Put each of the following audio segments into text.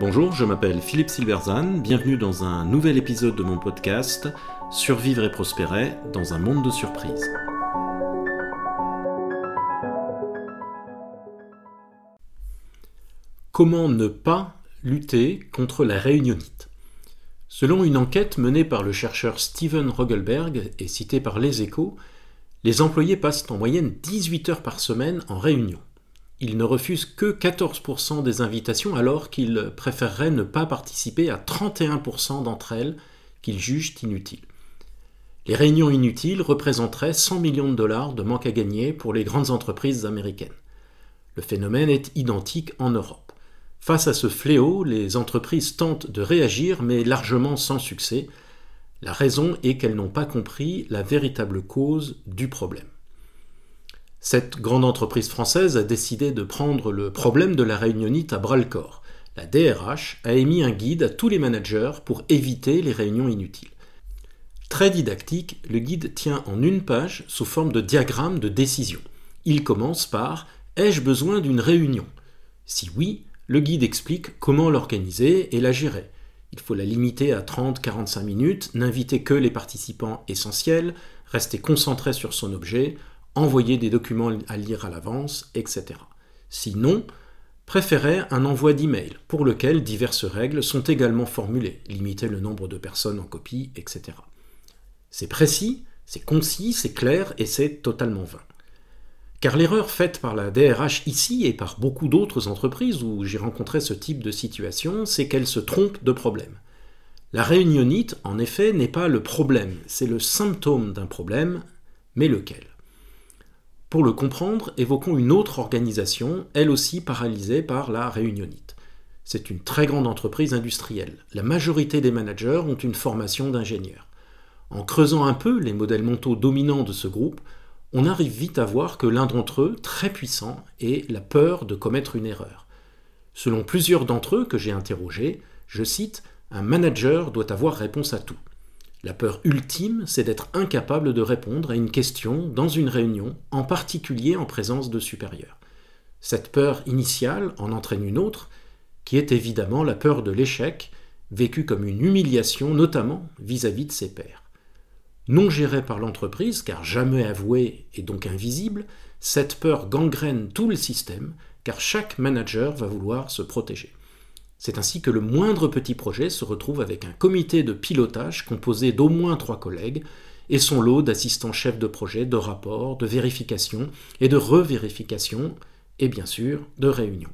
Bonjour, je m'appelle Philippe Silverzan, bienvenue dans un nouvel épisode de mon podcast Survivre et prospérer dans un monde de surprises. Comment ne pas lutter contre la réunionite? Selon une enquête menée par le chercheur Steven Rogelberg et citée par Les Échos, les employés passent en moyenne 18 heures par semaine en réunion. Ils ne refusent que 14% des invitations alors qu'ils préféreraient ne pas participer à 31% d'entre elles qu'ils jugent inutiles. Les réunions inutiles représenteraient 100 millions de dollars de manque à gagner pour les grandes entreprises américaines. Le phénomène est identique en Europe. Face à ce fléau, les entreprises tentent de réagir, mais largement sans succès. La raison est qu'elles n'ont pas compris la véritable cause du problème. Cette grande entreprise française a décidé de prendre le problème de la réunionite à bras-le-corps. La DRH a émis un guide à tous les managers pour éviter les réunions inutiles. Très didactique, le guide tient en une page sous forme de diagramme de décision. Il commence par Ai-je besoin d'une réunion? Si oui, le guide explique comment l'organiser et la gérer. Il faut la limiter à 30-45 minutes, n'inviter que les participants essentiels, rester concentré sur son objet, envoyer des documents à lire à l'avance, etc. Sinon, préférez un envoi d'email pour lequel diverses règles sont également formulées, limiter le nombre de personnes en copie, etc. C'est précis, c'est concis, c'est clair et c'est totalement vain. Car l'erreur faite par la DRH ici et par beaucoup d'autres entreprises où j'ai rencontré ce type de situation, c'est qu'elle se trompe de problème. La réunionite, en effet, n'est pas le problème, c'est le symptôme d'un problème, mais lequel? Pour le comprendre, évoquons une autre organisation, elle aussi paralysée par la réunionite. C'est une très grande entreprise industrielle. La majorité des managers ont une formation d'ingénieur. En creusant un peu les modèles mentaux dominants de ce groupe, on arrive vite à voir que l'un d'entre eux, très puissant, est la peur de commettre une erreur. Selon plusieurs d'entre eux que j'ai interrogés, je cite, Un manager doit avoir réponse à tout. La peur ultime, c'est d'être incapable de répondre à une question dans une réunion, en particulier en présence de supérieurs. Cette peur initiale en entraîne une autre, qui est évidemment la peur de l'échec, vécue comme une humiliation, notamment vis-à-vis de ses pairs. Non gérée par l'entreprise, car jamais avouée et donc invisible, cette peur gangrène tout le système, car chaque manager va vouloir se protéger. C'est ainsi que le moindre petit projet se retrouve avec un comité de pilotage composé d'au moins trois collègues et son lot d'assistants chefs de projet, de rapports, de vérification et de revérification, et bien sûr de réunions.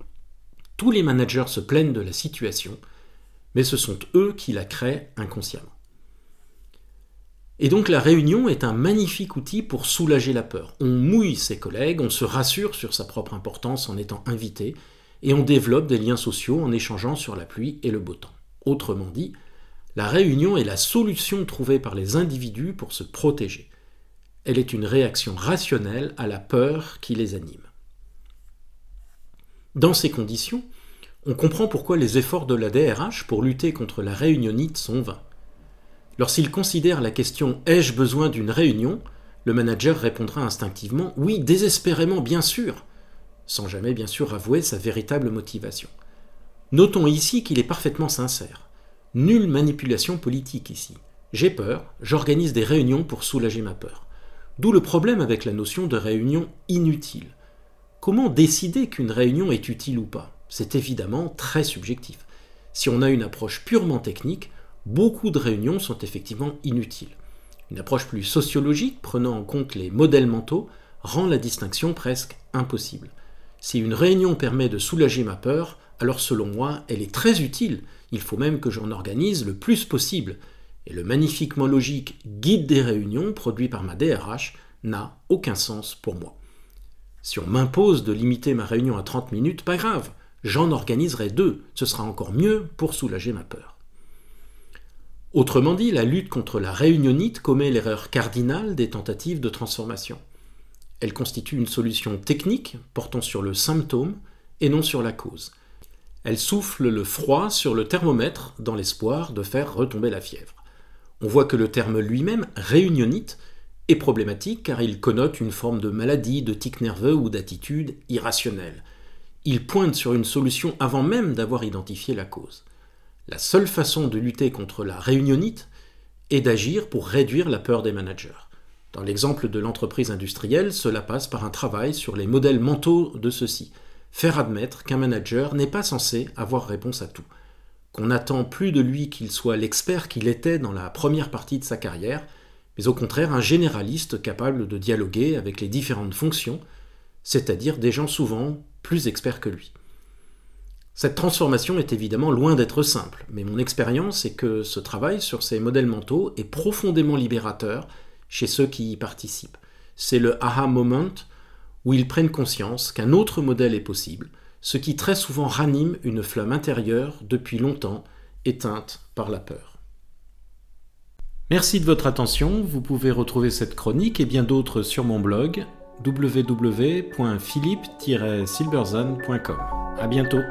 Tous les managers se plaignent de la situation, mais ce sont eux qui la créent inconsciemment. Et donc la réunion est un magnifique outil pour soulager la peur. On mouille ses collègues, on se rassure sur sa propre importance en étant invité, et on développe des liens sociaux en échangeant sur la pluie et le beau temps. Autrement dit, la réunion est la solution trouvée par les individus pour se protéger. Elle est une réaction rationnelle à la peur qui les anime. Dans ces conditions, on comprend pourquoi les efforts de la DRH pour lutter contre la réunionite sont vains. Lorsqu'il considère la question Ai-je besoin d'une réunion? le manager répondra instinctivement Oui, désespérément, bien sûr sans jamais bien sûr avouer sa véritable motivation. Notons ici qu'il est parfaitement sincère. Nulle manipulation politique ici. J'ai peur, j'organise des réunions pour soulager ma peur. D'où le problème avec la notion de réunion inutile. Comment décider qu'une réunion est utile ou pas? C'est évidemment très subjectif. Si on a une approche purement technique, beaucoup de réunions sont effectivement inutiles. Une approche plus sociologique, prenant en compte les modèles mentaux, rend la distinction presque impossible. Si une réunion permet de soulager ma peur, alors selon moi, elle est très utile. Il faut même que j'en organise le plus possible. Et le magnifiquement logique guide des réunions produit par ma DRH n'a aucun sens pour moi. Si on m'impose de limiter ma réunion à 30 minutes, pas grave, j'en organiserai deux, ce sera encore mieux pour soulager ma peur. Autrement dit, la lutte contre la réunionite commet l'erreur cardinale des tentatives de transformation. Elle constitue une solution technique portant sur le symptôme et non sur la cause. Elle souffle le froid sur le thermomètre dans l'espoir de faire retomber la fièvre. On voit que le terme lui-même, réunionite, est problématique car il connote une forme de maladie, de tic nerveux ou d'attitude irrationnelle. il pointe sur une solution avant même d'avoir identifié la cause. La seule façon de lutter contre la réunionite est d'agir pour réduire la peur des managers. Dans l'exemple de l'entreprise industrielle, cela passe par un travail sur les modèles mentaux de ceux-ci. Faire admettre qu'un manager n'est pas censé avoir réponse à tout. Qu'on n'attend plus de lui qu'il soit l'expert qu'il était dans la première partie de sa carrière, mais au contraire un généraliste capable de dialoguer avec les différentes fonctions, c'est-à-dire des gens souvent plus experts que lui. Cette transformation est évidemment loin d'être simple, mais mon expérience est que ce travail sur ces modèles mentaux est profondément libérateur chez ceux qui y participent. C'est le aha moment où ils prennent conscience qu'un autre modèle est possible, ce qui très souvent ranime une flamme intérieure depuis longtemps éteinte par la peur. Merci de votre attention, vous pouvez retrouver cette chronique et bien d'autres sur mon blog www.philippe-silberzan.com. À bientôt.